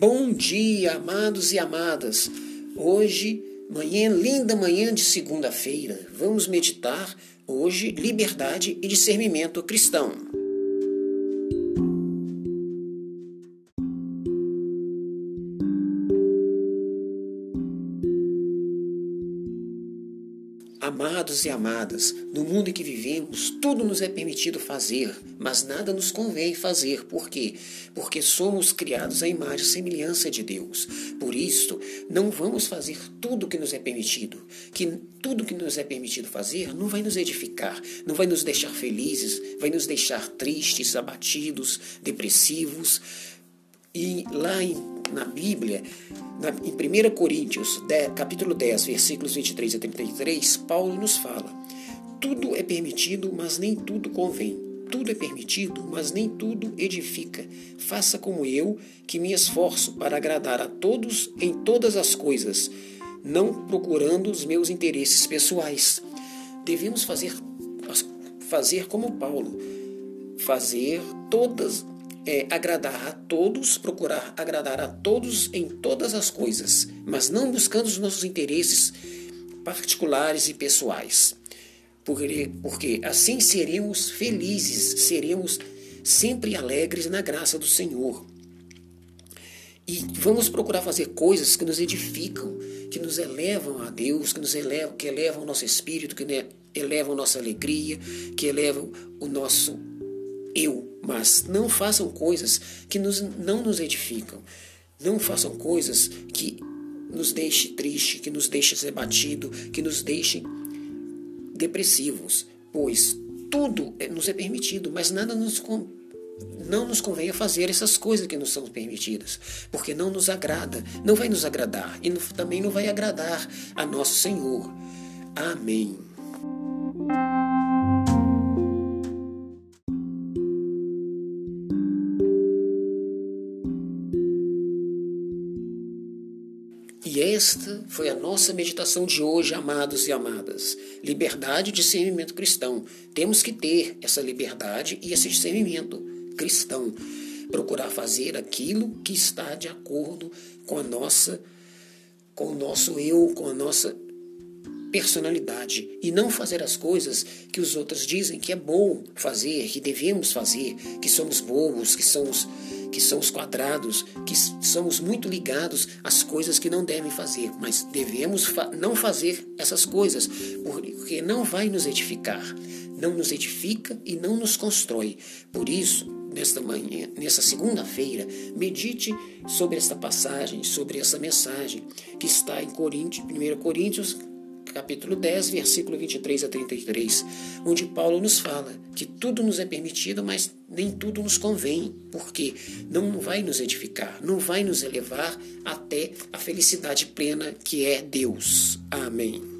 Bom dia, amados e amadas. Hoje, manhã, linda manhã de segunda-feira, vamos meditar hoje liberdade e discernimento cristão. Amados e amadas, no mundo em que vivemos, tudo nos é permitido fazer, mas nada nos convém fazer. Por quê? Porque somos criados à imagem e semelhança de Deus. Por isso, não vamos fazer tudo que nos é permitido. Que tudo que nos é permitido fazer não vai nos edificar, não vai nos deixar felizes, vai nos deixar tristes, abatidos, depressivos. E lá em, na Bíblia, na, em 1 Coríntios, 10, capítulo 10, versículos 23 a 33, Paulo nos fala: Tudo é permitido, mas nem tudo convém. Tudo é permitido, mas nem tudo edifica. Faça como eu, que me esforço para agradar a todos em todas as coisas, não procurando os meus interesses pessoais. Devemos fazer, fazer como Paulo, fazer todas é agradar a todos, procurar agradar a todos em todas as coisas, mas não buscando os nossos interesses particulares e pessoais. Porque, porque assim seremos felizes, seremos sempre alegres na graça do Senhor. E vamos procurar fazer coisas que nos edificam, que nos elevam a Deus, que nos elevam, que elevam o nosso espírito, que elevam a nossa alegria, que elevam o nosso eu, mas não façam coisas que nos, não nos edificam. Não façam coisas que nos deixem triste, que nos deixem abatido, que nos deixem depressivos, pois tudo é, nos é permitido, mas nada nos não nos convém fazer essas coisas que nos são permitidas, porque não nos agrada, não vai nos agradar e também não vai agradar a nosso Senhor. Amém. Esta foi a nossa meditação de hoje, amados e amadas. Liberdade e discernimento cristão. Temos que ter essa liberdade e esse discernimento cristão. Procurar fazer aquilo que está de acordo com a nossa com o nosso eu, com a nossa personalidade e não fazer as coisas que os outros dizem que é bom fazer, que devemos fazer, que somos bobos, que somos que são os quadrados, que somos muito ligados às coisas que não devem fazer, mas devemos fa não fazer essas coisas, porque não vai nos edificar, não nos edifica e não nos constrói. Por isso, nesta manhã, nessa segunda-feira, medite sobre esta passagem, sobre essa mensagem que está em Coríntios, 1 Coríntios capítulo 10, versículo 23 a 33, onde Paulo nos fala que tudo nos é permitido, mas nem tudo nos convém, porque não vai nos edificar, não vai nos elevar até a felicidade plena que é Deus. Amém.